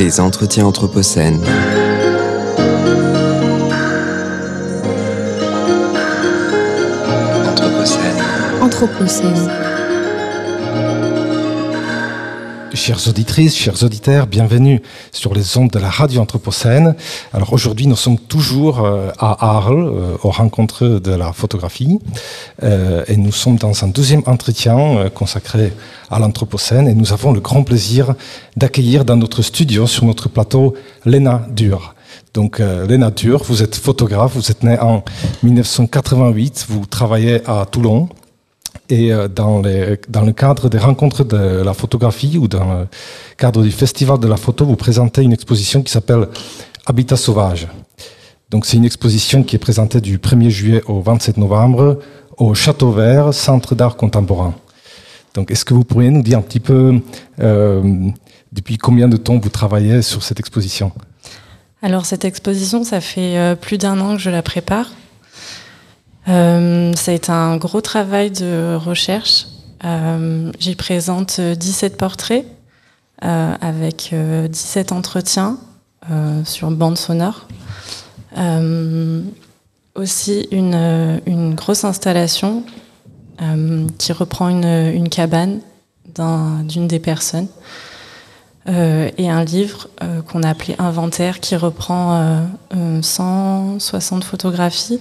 Les entretiens anthropocènes. Anthropocène. Anthropocène. Chères auditrices, chers auditeurs, bienvenue sur les ondes de la radio Anthropocène. Alors aujourd'hui, nous sommes toujours euh, à Arles, euh, aux rencontres de la photographie, euh, et nous sommes dans un deuxième entretien consacré à l'Anthropocène, et nous avons le grand plaisir d'accueillir dans notre studio, sur notre plateau, Léna Dur. Donc, euh, Léna Dur, vous êtes photographe, vous êtes née en 1988, vous travaillez à Toulon. Et euh, dans, le cadre des rencontres de la photographie ou dans le cadre du festival de la photo, vous présentez une exposition qui s'appelle Habitat sauvage. Donc c'est une exposition qui est présentée du 1er juillet au 27 novembre au Château Vert, Centre d'art contemporain. Donc est-ce que vous pourriez nous dire un petit peu euh, depuis combien de temps vous travaillez sur cette exposition? Alors cette exposition, ça fait euh, plus d'un an que je la prépare. Euh, ça a été un gros travail de recherche. Euh, J'y présente 17 portraits euh, avec euh, 17 entretiens euh, sur bande sonore. Euh, aussi une, euh, grosse installation euh, qui reprend une, cabane d'un- d'une des personnes. Euh, et un livre euh, qu'on a appelé Inventaire qui reprend euh, euh, 160 photographies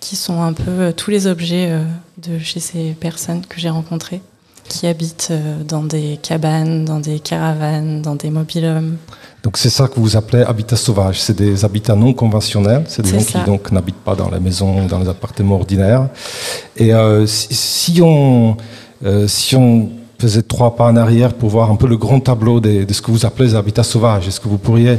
qui sont un peu euh, tous les objets euh, de chez ces personnes que j'ai rencontrées qui habitent euh, dans des cabanes, dans des caravanes, dans des mobilhomes. Donc c'est ça que vous appelez habitat sauvage. C'est des habitats non conventionnels. C'est des gens ça. qui donc n'habitent pas dans les maisons, dans les appartements ordinaires. Et euh, si, si on euh, si on faisait trois pas en arrière pour voir un peu le grand tableau des- de ce que vous appelez les habitats sauvages, est-ce que vous pourriez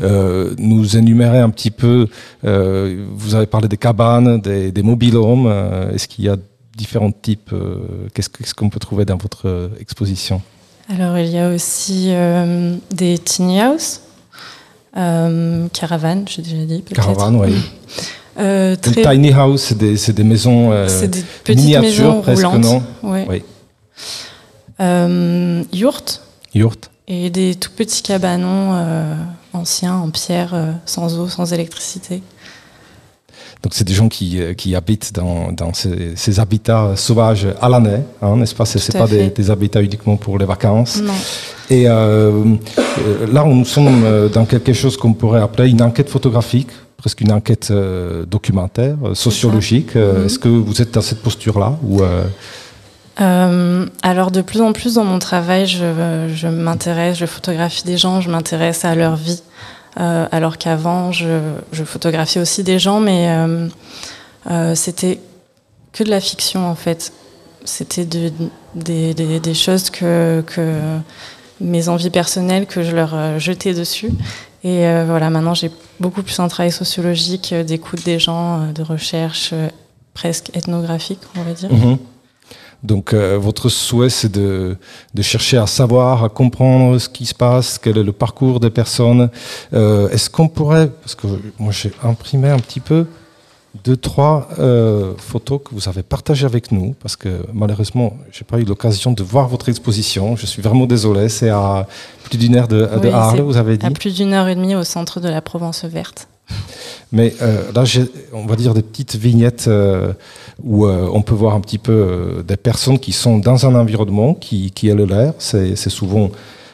nous énumérer un petit peu euh, Vous avez parlé des cabanes, des, des mobilhomes. euh, est-ce qu'il y a différents types euh, Qu'est-ce qu'on peut trouver dans votre euh, exposition? Alors il y a aussi euh, des tiny house, euh, caravanes, j'ai déjà dit. Caravane, oui. Euh, très- tiny house, c'est des, des maisons. euh, des petites miniatures, maisons presque, roulantes. non? Oui. Euh, yurts Yurt. Et des tout petits cabanons euh, anciens en pierre, euh, sans eau, sans électricité. Donc c'est des gens qui, euh, qui habitent dans, dans ces, ces habitats sauvages à l'année, hein, n'est-ce pas? À pas des, habitats uniquement pour les vacances. Non. Et euh, là, nous sommes dans quelque chose qu'on pourrait appeler une enquête photographique, presque une enquête documentaire, sociologique. Mhm. Est-ce que vous êtes dans cette posture-là ou euh, alors de plus en plus dans mon travail, je, m'intéresse, je photographie des gens, je m'intéresse à leur vie. Euh, alors qu'avant, je, photographiais aussi des gens, mais euh, c'était que de la fiction en fait. C'était de- des, choses que, mes envies personnelles que je leur jetais dessus. Et voilà, maintenant j'ai beaucoup plus un travail sociologique, d'écoute des gens, de recherche presque ethnographique, on va dire. Mhm. Donc euh, votre souhait, c'est de, de chercher à savoir, à comprendre ce qui se passe, quel est le parcours des personnes. Euh, Est-ce qu'on pourrait, parce que moi j'ai imprimé un petit peu, deux, trois euh, photos que vous avez partagées avec nous, parce que malheureusement, j'ai pas eu l'occasion de voir votre exposition. Je suis vraiment désolé, c'est à plus d'une heure de, de Arles, vous avez dit. À plus d'une heure et demie au centre de la Provence verte. Mais euh, là, on va dire des petites vignettes euh, où euh, on peut voir un petit peu des personnes qui sont dans un environnement qui, qui est le leur. C'est, souvent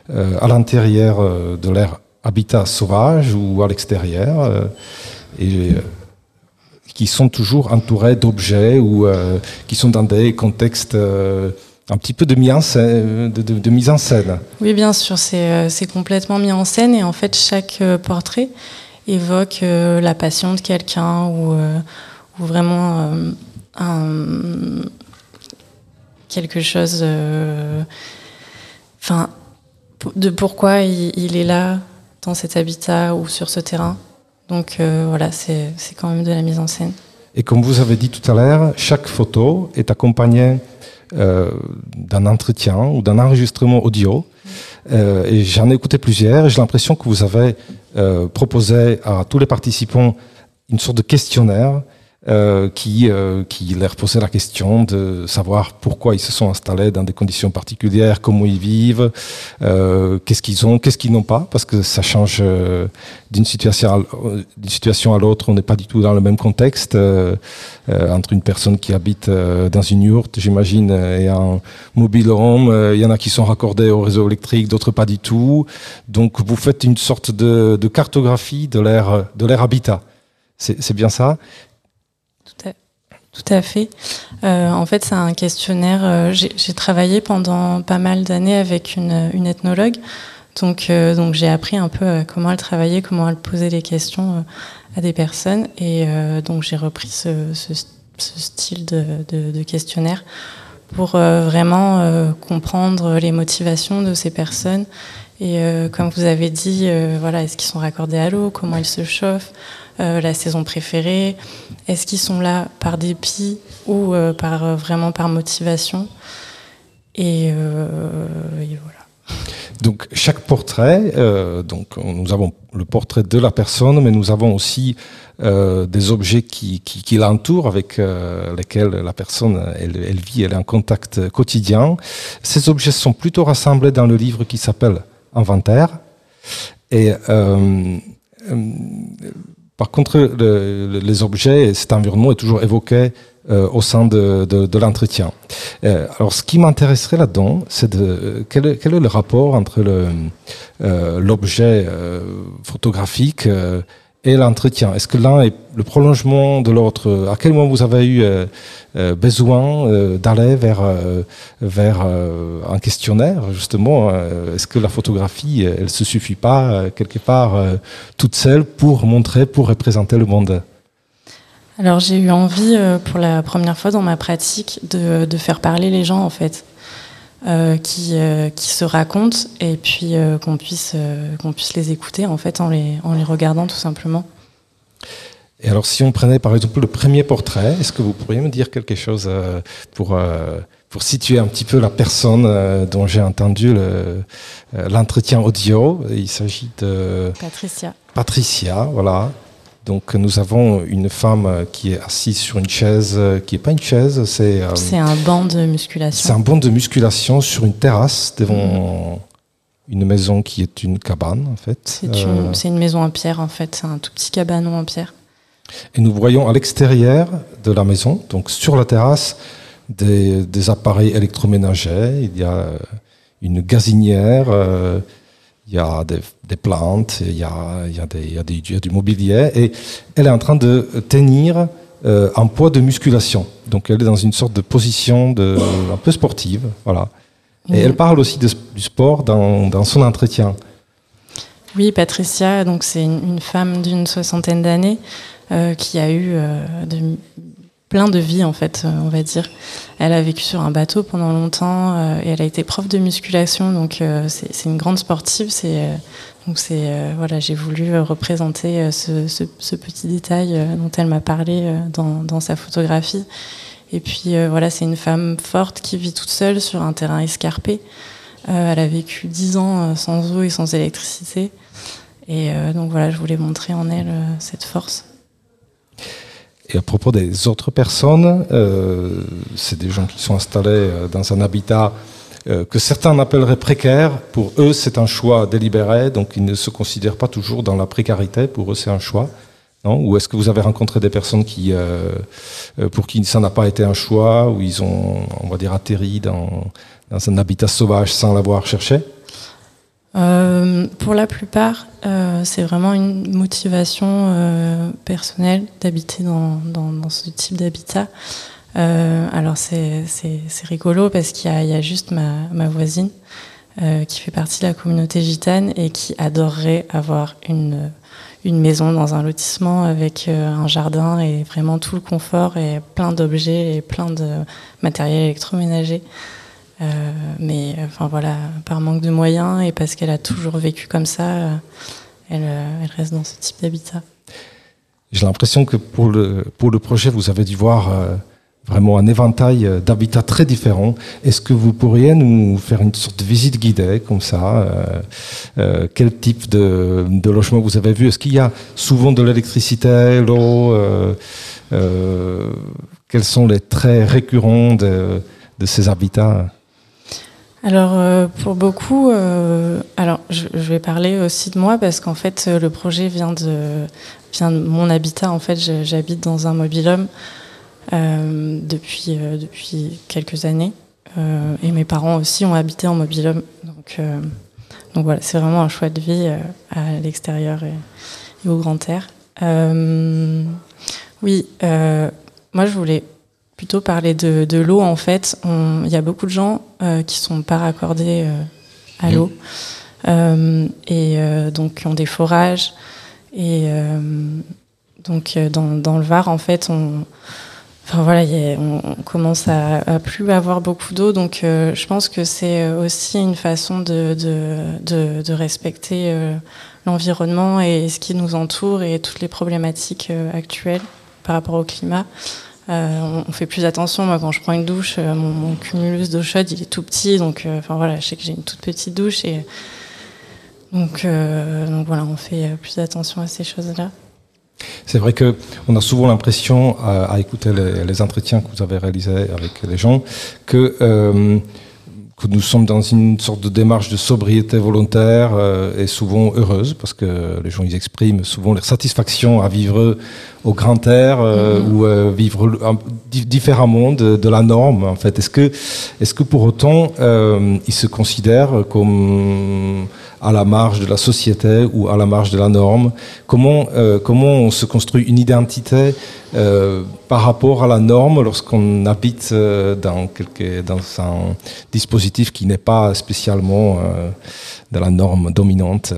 à l'intérieur de leur habitat sauvage ou à l'extérieur. et qui sont toujours entourés d'objets ou qui sont dans des contextes un petit peu de mise en scène. De, mise en scène. Oui, bien sûr, c'est complètement mis en scène et en fait, chaque portrait évoque euh, la passion de quelqu'un ou, euh, ou vraiment euh, un- quelque chose. Enfin, de pourquoi il, il est là dans cet habitat ou sur ce terrain. Donc voilà, c'est quand même de la mise en scène. Et comme vous avez dit tout à l'heure, chaque photo est accompagnée euh, d'un entretien ou d'un enregistrement audio. Euh, et j'en ai écouté plusieurs. et J'ai l'impression que vous avez euh, proposé à tous les participants une sorte de questionnaire euh, qui, euh, qui leur posait la question de savoir pourquoi ils se sont installés dans des conditions particulières, comment ils vivent, euh, qu'est-ce qu'ils ont, qu'est-ce qu'ils n'ont pas, parce que ça change d'une situation, à l'autre. On n'est pas du tout dans le même contexte entre une personne qui habite dans une yourte, j'imagine, et un mobile home. Il y en a qui sont raccordés au réseau électrique, d'autres pas du tout. Donc vous faites une sorte de, cartographie de leur, de leur habitat. C'est bien ça tout à fait. Euh, en fait, c'est un questionnaire. Euh, j'ai travaillé pendant pas mal d'années avec une, ethnologue. Donc, euh, donc j'ai appris un peu comment elle travaillait, comment elle posait les questions à des personnes. Et donc, j'ai repris ce, style de, questionnaire pour vraiment comprendre les motivations de ces personnes. Et comme vous avez dit, voilà, est-ce qu'ils sont raccordés à l'eau? Comment ils se chauffent? Euh, la saison préférée? Est-ce qu'ils sont là par dépit ou euh, par, euh, vraiment par motivation? Et, voilà. Donc chaque portrait, donc nous avons le portrait de la personne, mais nous avons aussi des objets qui, l'entourent, avec lesquels la personne elle, vit, elle est en contact quotidien. Ces objets sont plutôt rassemblés dans le livre qui s'appelle Inventaire. Et par contre, le, les objets et cet environnement est toujours évoqué euh, au sein de, de, l'entretien. Euh, alors, ce qui m'intéresserait là-dedans, c'est quel est, le rapport entre euh, l'objet euh, photographique euh, et l'entretien Est-ce que l'un est le prolongement de l'autre À quel moment vous avez eu euh, euh, besoin euh, d'aller vers, vers un questionnaire, justement Est-ce que la photographie, elle se suffit pas quelque part toute seule pour montrer, pour représenter le monde? Alors j'ai eu envie pour la première fois dans ma pratique de, de faire parler les gens en fait. Euh, qui, euh, qui se racontent et puis euh, qu'on puisse, qu'on puisse les écouter en fait en les, en les regardant tout simplement. Et alors si on prenait par exemple le premier portrait, est-ce que vous pourriez me dire quelque chose pour, pour situer un petit peu la personne dont j'ai entendu l'entretien audio? Il s'agit de... Patricia. Patricia, voilà. Donc nous avons une femme qui est assise sur une chaise, qui n'est pas une chaise, c'est... Euh, c'est un banc de musculation. C'est un banc de musculation sur une terrasse devant mmh. une maison qui est une cabane en fait. C'est une, euh, une, maison en pierre en fait, c'est un tout petit cabanon en pierre. Et nous voyons à l'extérieur de la maison, donc sur la terrasse, des, des appareils électroménagers, il y a une gazinière... Euh, il y a des, des, plantes, il y a, il, y a des, il, y a des, il y a du mobilier, et elle est en train de tenir euh, un poids de musculation. Donc elle est dans une sorte de position de, un peu sportive, voilà. Et elle parle aussi de, du sport dans, dans, son entretien. Oui, Patricia, donc c'est une, une, femme d'une soixantaine d'années euh, qui a eu euh, de plein de vie en fait, euh, on va dire. Elle a vécu sur un bateau pendant longtemps euh, et elle a été prof de musculation, donc euh, c'est une grande sportive. Donc c'est voilà, j'ai voulu représenter ce, petit détail dont elle m'a parlé dans, dans, sa photographie. Et puis voilà, c'est une femme forte qui vit toute seule sur un terrain escarpé. elle a vécu dix ans sans eau et sans électricité. Et donc voilà, je voulais montrer en elle cette force. Et à propos des autres personnes, euh, c'est des gens qui sont installés euh, dans un habitat euh, que certains appelleraient précaire. Pour eux, c'est un choix délibéré, donc ils ne se considèrent pas toujours dans la précarité. Pour eux, c'est un choix. Non? Ou est-ce que vous avez rencontré des personnes qui, euh, euh pour qui ça n'a pas été un choix, ou ils ont, on va dire, atterri dans, dans un habitat sauvage sans l'avoir cherché? Euh, pour la plupart, euh, c'est vraiment une motivation euh, personnelle d'habiter dans, ce type d'habitat. Alors c'est rigolo parce qu'il y, a juste ma, ma voisine qui fait partie de la communauté gitane et qui adorerait avoir une, une maison dans un lotissement avec un jardin et vraiment tout le confort et plein d'objets et plein de matériel électroménager. Euh, mais enfin voilà, par manque de moyens et parce qu'elle a toujours vécu comme ça, euh, elle, euh, elle, reste dans ce type d'habitat. J'ai l'impression que pour le, pour le projet, vous avez dû voir vraiment un éventail d'habitats très différents. Est-ce que vous pourriez nous faire une sorte de visite guidée comme ça Quel type de, de, logement vous avez vu? Est-ce qu'il y a souvent de l'électricité, l'eau Quels sont les traits récurrents de, de ces habitats? Alors euh, pour beaucoup, euh, alors je, vais parler aussi de moi parce qu'en fait le projet vient de vient de mon habitat. En fait, j'habite dans un mobilhome euh, depuis depuis quelques années et mes parents aussi ont habité en mobilhome. Donc donc voilà, c'est vraiment un choix de vie à l'extérieur et, au grand air. oui, moi je voulais plutôt parler de, de l'eau. En fait, il y a beaucoup de gens euh, qui sont pas raccordés euh, à l'eau euh, et donc qui ont des forages. Et donc dans, dans, le Var, en fait, on, enfin voilà, on, commence à, à, plus avoir beaucoup d'eau. Donc je pense que c'est aussi une façon de, de, de respecter l'environnement et ce qui nous entoure et toutes les problématiques actuelles par rapport au climat. Euh, on fait plus attention. Moi, quand je prends une douche, euh, mon, cumulus d'eau chaude, il est tout petit. Donc, euh, enfin voilà, je sais que j'ai une toute petite douche. Et donc, donc voilà, on fait plus attention à ces choses-là. C'est vrai que on a souvent l'impression, à, écouter les, les, entretiens que vous avez réalisés avec les gens, que que nous sommes dans une sorte de démarche de sobriété volontaire euh, et souvent heureuse, parce que les gens ils expriment souvent leur satisfaction à vivre au grand air euh, mm-hmm. ou euh, vivre différemment de, de, la norme. En fait, est-ce que, est-ce que pour autant ils se considèrent comme à la marge de la société ou à la marge de la norme Comment, euh, comment on se construit une identité euh, par rapport à la norme lorsqu'on habite euh, dans, quelque, dans un dispositif qui n'est pas spécialement de la norme dominante?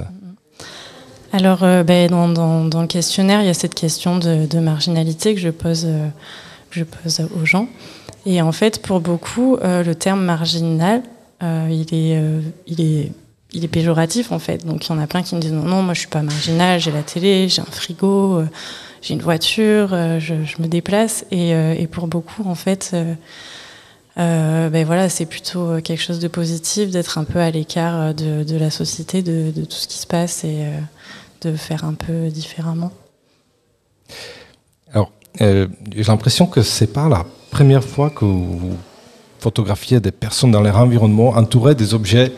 Alors, ben, dans, dans, le questionnaire, il y a cette question de, marginalité que je pose, je pose aux gens. Et en fait, pour beaucoup, le terme marginal, il est il est péjoratif en fait. Donc il y en a plein qui me disent non, non moi je suis pas marginal, j'ai la télé, j'ai un frigo, euh, j'ai une voiture, euh, je, me déplace. Et, euh, et, pour beaucoup en fait, ben voilà, c'est plutôt quelque chose de positif d'être un peu à l'écart de, la société, de, de, tout ce qui se passe et de faire un peu différemment. Alors j'ai l'impression que c'est pas la première fois que vous photographier des personnes dans leur environnement entourées des objets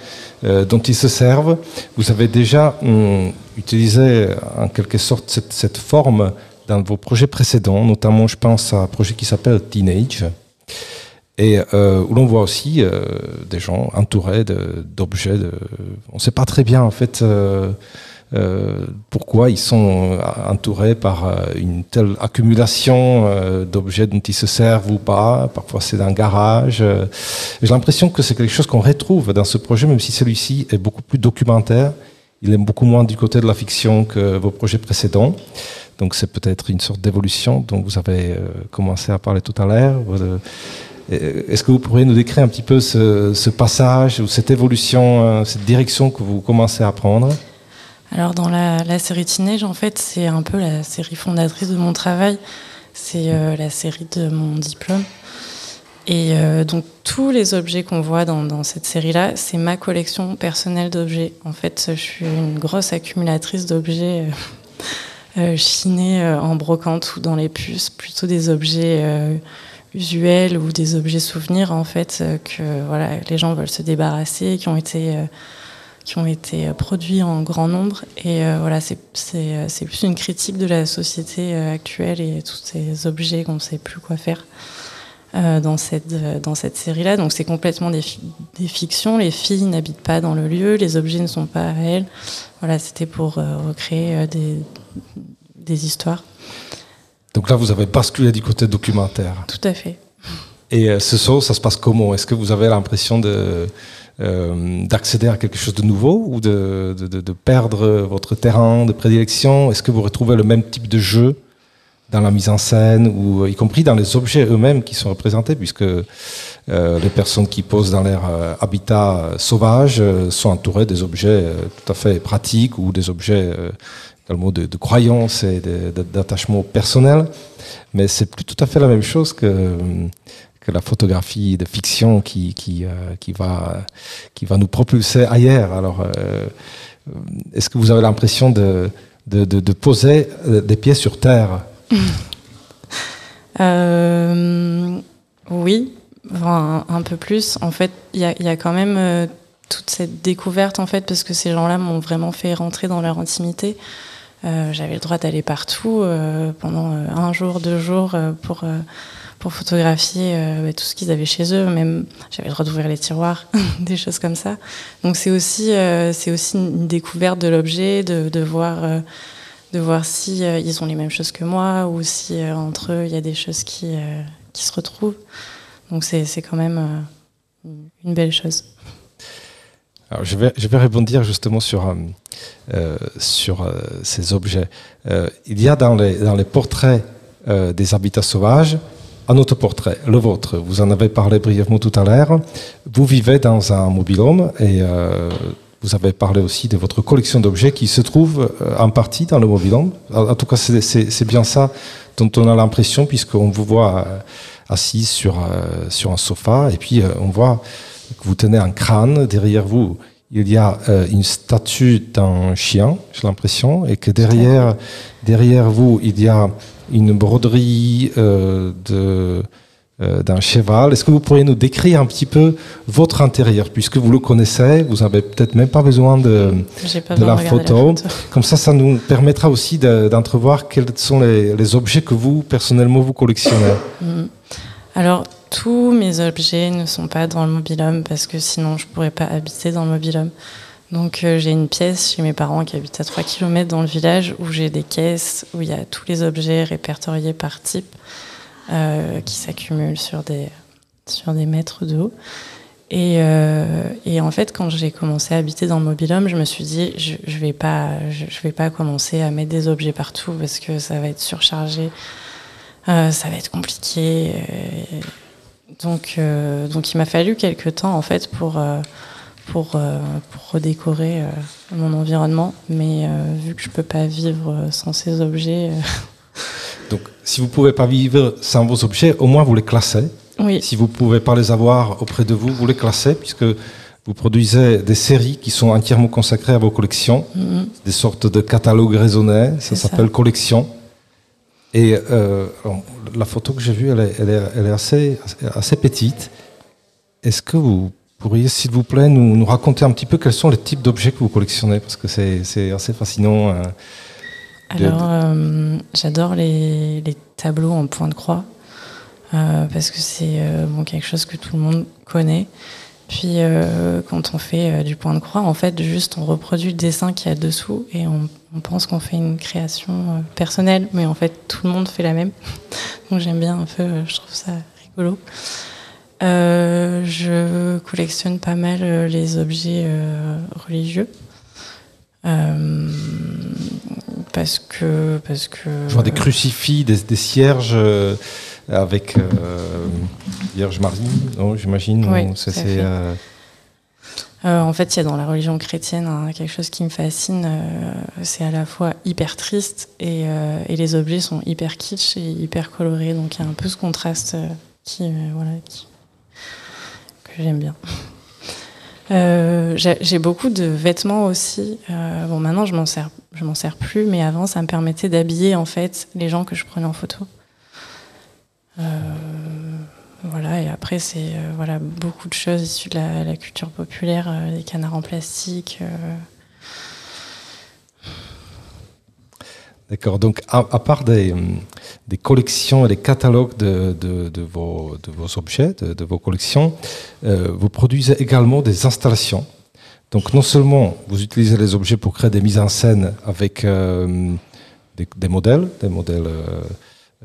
euh, dont ils se servent. Vous avez déjà hum, utilisé en quelque sorte cette, forme dans vos projets précédents, notamment je pense à un projet qui s'appelle Teenage, et euh, où l'on voit aussi euh, des gens entourés d'objets. On ne sait pas très bien en fait euh, euh, pourquoi ils sont euh, entourés par euh, une telle accumulation d'objets dont ils se servent ou pas. Parfois c'est un garage. J'ai l'impression que c'est quelque chose qu'on retrouve dans ce projet, même si celui-ci est beaucoup plus documentaire. Il est beaucoup moins du côté de la fiction que vos projets précédents. Donc c'est peut-être une sorte d'évolution dont vous avez commencé à parler tout à l'heure. Est-ce que vous pourriez nous décrire un petit peu ce passage ou cette évolution, cette direction que vous commencez à prendre? Alors dans la, série Teenage, en fait, c'est un peu la série fondatrice de mon travail. C'est euh, la série de mon diplôme. Et euh, donc tous les objets qu'on voit dans, cette série-là, c'est ma collection personnelle d'objets. En fait, je suis une grosse accumulatrice d'objets euh, chinés en brocante ou dans les puces, plutôt des objets usuels ou des objets souvenirs en fait que voilà les gens veulent se débarrasser, qui ont été qui ont été euh, produits en grand nombre. Et euh, voilà, euh, c'est plus une critique de la société actuelle et tous ces objets qu'on ne sait plus quoi faire dans cette, dans cette série-là. Donc c'est complètement des, des, fictions. Les filles n'habitent pas dans le lieu, les objets ne sont pas réels. Voilà, c'était pour recréer des, des histoires. Donc là, vous avez basculé du côté documentaire. Tout à fait. Et ce soir, ça se passe comment? Est-ce que vous avez l'impression de euh, d'accéder à quelque chose de nouveau ou de, de, perdre votre terrain de prédilection? Est-ce que vous retrouvez le même type de jeu dans la mise en scène, ou y compris dans les objets eux-mêmes qui sont représentés, puisque les personnes qui posent dans leur habitat sauvage sont entourées des objets tout à fait pratiques ou des objets le de, de croyance et d'attachement personnel. Mais c'est tout à fait la même chose que la photographie de fiction qui, qui, euh, qui, va, qui va nous propulser ailleurs. Alors, euh, est-ce que vous avez l'impression de, de, de, poser euh, des pieds sur terre Oui, un, peu plus. En fait, il y a, quand même toute cette découverte, en fait, parce que ces gens-là m'ont vraiment fait rentrer dans leur intimité. J'avais le droit d'aller partout pendant un jour, deux jours pour pour photographier euh, bah, tout ce qu'ils avaient chez eux. Même j'avais le droit d'ouvrir les tiroirs, des choses comme ça. Donc c'est aussi euh, une découverte de l'objet, de, voir euh, si ils ont les mêmes choses que moi ou si entre eux il y a des choses qui se retrouvent. Donc c'est quand même une belle chose. Je vais, je vais rebondir justement sur, euh, sur ces objets. il y a dans les, dans les portraits des habitats sauvages un autoportrait, le vôtre. Vous en avez parlé brièvement tout à l'heure. Vous vivez dans un mobilhome et euh, vous avez parlé aussi de votre collection d'objets qui se trouve euh, en partie dans le mobilhome. En, tout cas, c'est bien ça dont on a l'impression puisqu'on vous voit euh, assis sur, sur un sofa et puis on voit que vous tenez un crâne derrière vous. Il y a une statue d'un chien, j'ai l'impression, et que derrière, derrière vous, il y a une broderie euh, de euh, d'un cheval. Est-ce que vous pourriez nous décrire un petit peu votre intérieur, puisque vous le connaissez, vous n'avez peut-être même pas besoin de, de la, photo. Comme ça, ça nous permettra aussi d'entrevoir quels sont les, les, objets que vous, personnellement, vous collectionnez. Mm. Alors, tous mes objets ne sont pas dans le mobilhome, parce que sinon, je ne pourrais pas habiter dans le mobilhome. Donc euh, j'ai une pièce chez mes parents qui habitent à 3 km dans le village où j'ai des caisses où il y a tous les objets répertoriés par type euh, qui s'accumulent sur des, sur des mètres de haut. Et, euh, et, en fait, quand j'ai commencé à habiter dans le mobilhome, je me suis dit, je, je vais pas, je, vais pas commencer à mettre des objets partout parce que ça va être surchargé, ça va être compliqué. donc, donc, il m'a fallu quelques temps en fait pour pour, euh, pour redécorer euh, mon environnement. Mais euh, vu que je ne peux pas vivre sans ces objets. Donc, si vous ne pouvez pas vivre sans vos objets, au moins vous les classez. Oui. Si vous ne pouvez pas les avoir auprès de vous, vous les classez, puisque vous produisez des séries qui sont entièrement consacrées à vos collections, mm-hmm. des sortes de catalogues raisonnés, ça s'appelle collection. Et la photo que j'ai vue, elle est, elle est, elle est assez, assez petite. Est-ce que vous pourriez, s'il vous plaît, nous, raconter un petit peu quels sont les types d'objets que vous collectionnez Parce que c'est assez fascinant. Euh, Alors, euh, j'adore les, tableaux en point de croix, euh, parce que c'est bon, quelque chose que tout le monde connaît. Puis, quand on fait du point de croix, en fait, juste on reproduit le dessin qui est dessous et on, on pense qu'on fait une création personnelle, mais en fait, tout le monde fait la même. Donc, j'aime bien un peu, je trouve ça rigolo. Euh, je collectionne pas mal euh, les objets euh, religieux. parce que parce que je vois des crucifix des, des cierges avec Vierge Marie non j'imagine oui, c'est en fait, il y a dans la religion chrétienne hein, quelque chose qui me fascine. c'est à la fois hyper triste et, et, les objets sont hyper kitsch et hyper colorés. Donc il y a un peu ce contraste qui, voilà, qui, j'aime bien. Euh, j'ai beaucoup de vêtements aussi. Euh, bon, maintenant je m'en sers, je m'en sers plus, mais avant ça me permettait d'habiller en fait les gens que je prenais en photo. Euh, voilà, et après c'est voilà beaucoup de choses issues de la, la culture populaire, des canards en plastique. D'accord. Donc, à, part des, des, collections et des catalogues de, vos, objets, de, vos collections, euh, vous produisez également des installations. Donc, non seulement vous utilisez les objets pour créer des mises en scène avec euh, des, modèles, des modèles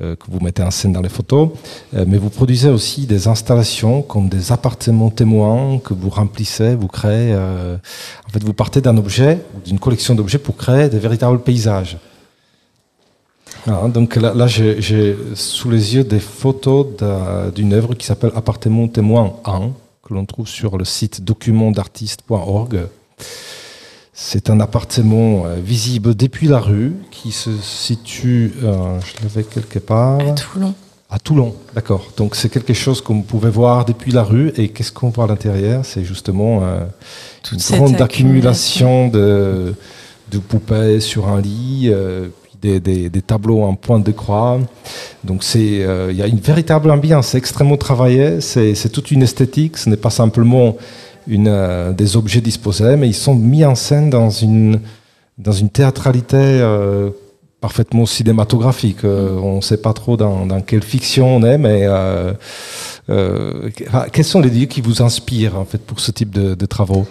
euh, que vous mettez en scène dans les photos, mais vous produisez aussi des installations comme des appartements témoins que vous remplissez, vous créez. en fait, vous partez d'un objet, d'une collection d'objets pour créer des véritables paysages. Ah, donc là, là j'ai sous les yeux des photos d'une œuvre qui s'appelle Appartement témoin 1, que l'on trouve sur le site documentartiste.org. C'est un appartement euh, visible depuis la rue qui se situe, euh, je l'avais quelque part. À Toulon. À Toulon, d'accord. Donc c'est quelque chose qu'on pouvait voir depuis la rue. Et qu'est-ce qu'on voit à l'intérieur? C'est justement euh, une grande accumulation de, de, poupées sur un lit, euh, des, tableaux en pointe de croix. Donc c'est, il y a une véritable ambiance. C'est extrêmement travaillé. C'est toute une esthétique. Ce n'est pas simplement une, euh, des objets disposés, mais ils sont mis en scène dans une, dans une théâtralité euh, parfaitement cinématographique. Euh, on ne sait pas trop dans, quelle fiction on est, mais quels sont les lieux qui vous inspirent en fait pour ce type de travaux?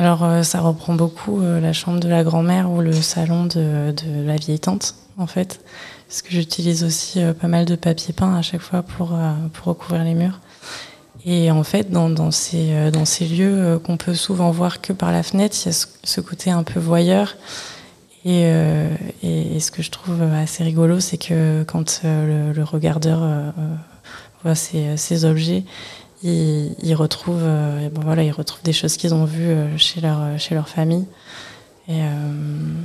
Alors, ça reprend beaucoup la chambre de la grand-mère ou le salon de, la vieille tante, en fait. Parce que j'utilise aussi pas mal de papier peint à chaque fois pour, recouvrir les murs. Et en fait, dans, ces, euh, lieux euh, qu'on peut souvent voir que par la fenêtre, il y a ce, côté un peu voyeur. Et, euh, ce que je trouve assez rigolo, c'est que quand le, le, regardeur voit ces, ces objets, il, il retrouve, bon voilà, il retrouve des choses qu'ils ont vues chez leur, chez leur famille. Et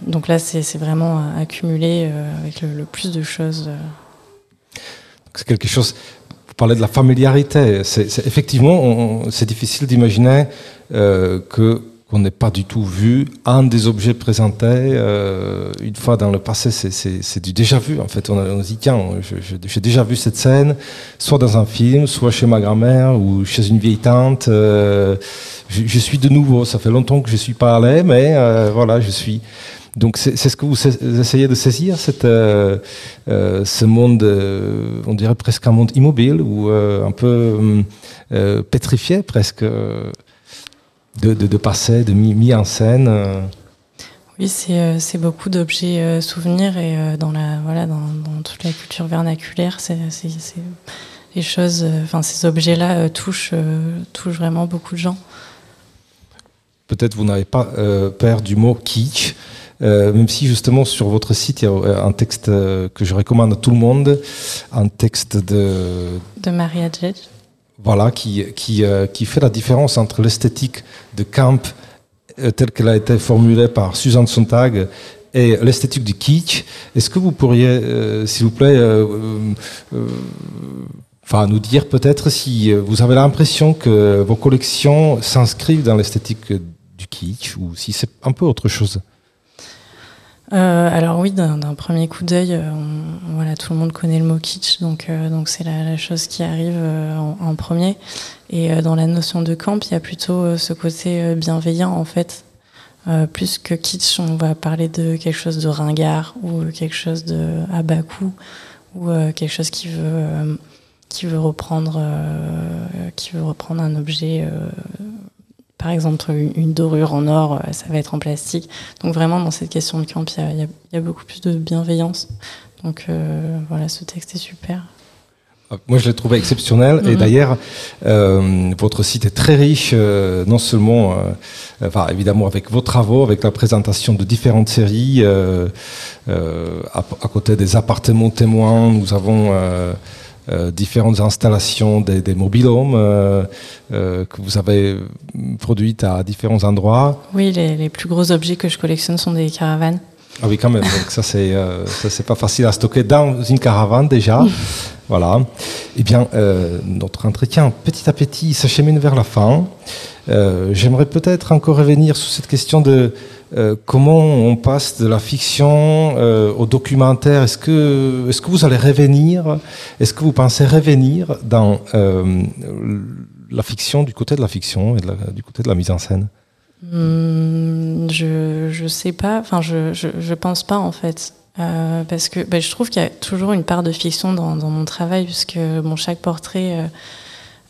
donc là, c'est vraiment accumulé avec le, plus de choses. C'est quelque chose parlait de la familiarité. C'est, effectivement, c'est difficile d'imaginer euh, que qu'on n'ait pas du tout vu un des objets présentés euh, une fois dans le passé. C'est, du déjà vu, en fait. On, on dit, tiens, j'ai déjà vu cette scène, soit dans un film, soit chez ma grand-mère ou chez une vieille tante. Euh, je, je, suis de nouveau. Ça fait longtemps que je suis pas allé, mais euh, voilà, je suis. Donc c'est ce que vous essayez de saisir, cette, euh, euh, ce monde, euh, on dirait presque un monde immobile ou un peu pétrifié presque, de, de, de, passé, de mis, mis en scène. Oui, c'est beaucoup d'objets souvenirs et dans, la, voilà, dans, dans, toute la culture vernaculaire, c'est les choses, enfin ces objets-là touchent, touchent vraiment beaucoup de gens. Peut-être vous n'avez pas peur du mot kitsch. Euh, même si justement sur votre site, il y a euh, un texte euh, que je recommande à tout le monde, un texte de... De Maria Djedj. Voilà, qui, qui, qui fait la différence entre l'esthétique de camp telle qu'elle a été formulée par Suzanne Sontag et l'esthétique du kitsch. Est-ce que vous pourriez, s'il vous plaît, enfin, nous dire peut-être si vous avez l'impression que vos collections s'inscrivent dans l'esthétique du kitsch ou si c'est un peu autre chose? Euh, alors oui, d'un premier coup d'œil, euh, voilà, tout le monde connaît le mot kitsch, donc euh, donc c'est la, chose qui arrive euh, en, premier. Et dans la notion de camp, il y a plutôt ce côté bienveillant en fait. plus que kitsch, on va parler de quelque chose de ringard ou quelque chose de à bas ou quelque chose qui veut qui veut reprendre qui veut reprendre un objet par exemple, une dorure en or, euh, ça va être en plastique. Donc vraiment, dans cette question de camp, il y, y, y a, beaucoup plus de bienveillance. Donc euh, voilà, ce texte est super. Ah, moi, je l'ai trouvé exceptionnel. Et mhm. d'ailleurs, euh, votre site est très riche, euh, non seulement, euh, enfin, évidemment, avec vos travaux, avec la présentation de différentes séries. À, à, côté des appartements témoins, nous avons euh, différentes installations des, des mobilhomes euh, euh, que vous avez produites à différents endroits. Oui, les, les, plus gros objets que je collectionne sont des caravanes. Ah oui, quand même. Donc ça, c'est euh, ça, c'est pas facile à stocker dans une caravane déjà. voilà. Eh bien, euh, notre entretien, petit à petit, s'achemine vers la fin. Euh, J'aimerais peut-être encore revenir sur cette question de euh, comment on passe de la fiction euh, au documentaire Est-ce que, est que vous allez revenir? Est-ce que vous pensez revenir dans euh, la fiction, du côté de la fiction et de la, du côté de la mise en scène? Mmh, Je je sais pas. Enfin, je, je, pense pas en fait. Euh, parce que ben, je trouve qu'il y a toujours une part de fiction dans, dans mon travail, puisque bon, chaque portrait euh,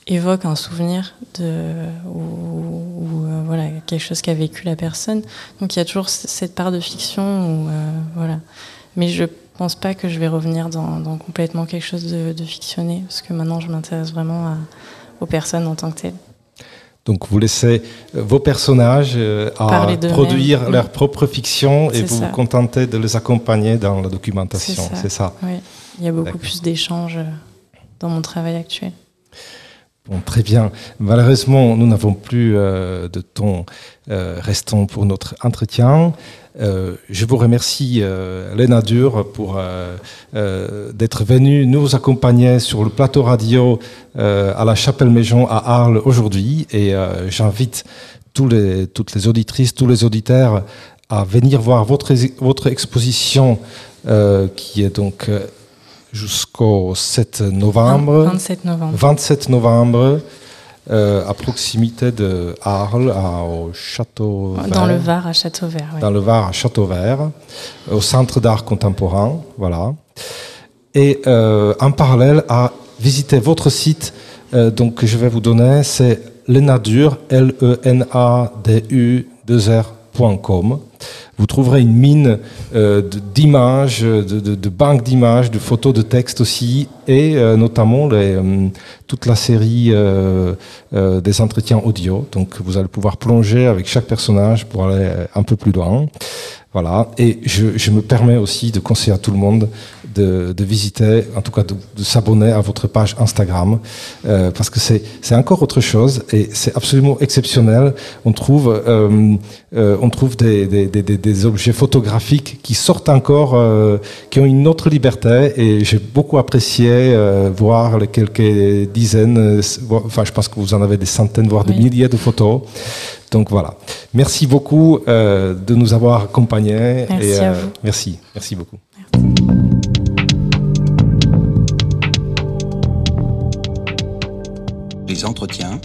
évoque un souvenir de, ou, euh, voilà, quelque chose qu'a vécu la personne. Donc il y a toujours cette part de fiction. Où, voilà. Mais je pense pas que je vais revenir dans, dans complètement quelque chose de, fictionné, parce que maintenant je m'intéresse vraiment aux personnes en tant que telles. Donc vous laissez vos personnages à produire leur propre fiction et vous vous contentez de les accompagner dans la documentation. C'est ça. Oui, il y a beaucoup plus d'échanges dans mon travail actuel. Bon, très bien. Malheureusement, nous n'avons plus de temps restant pour notre entretien. Euh, je vous remercie, euh, Léna Dur, pour euh, euh, d'être venue nous accompagner sur le plateau radio à la Chapelle Méjean à Arles aujourd'hui. Et j'invite tous les, toutes les auditrices, tous les auditeurs à venir voir votre, votre exposition qui est donc jusqu'au 7 novembre. 27 novembre. 27 novembre. Euh, à proximité de Arles, au Château Vert. Dans le Var, à Château Vert. Dans le Var, à Château Vert, au Centre d'art contemporain, voilà. Et euh, en parallèle, à visiter votre site, euh, donc que je vais vous donner, c'est lenadur, L-E-N-A-D-U, 2R.com vous trouverez une mine euh, d'images, de, de, de banques d'images, de photos, de textes aussi, et euh, notamment les, euh, toute la série des entretiens audio. Donc vous allez pouvoir plonger avec chaque personnage pour aller un peu plus loin. Voilà. Et je, je me permets aussi de conseiller à tout le monde de, de visiter, en tout cas de, de s'abonner à votre page Instagram, euh, parce que c'est encore autre chose et c'est absolument exceptionnel. On trouve, euh, euh, on trouve des, des, des, des, objets photographiques qui sortent encore, qui ont une autre liberté et j'ai beaucoup apprécié voir les quelques dizaines, enfin je pense que vous en avez des centaines, voire des milliers de photos. Donc voilà. Merci beaucoup euh, de nous avoir accompagnés. Merci et, à vous. Merci, merci beaucoup. Les entretiens.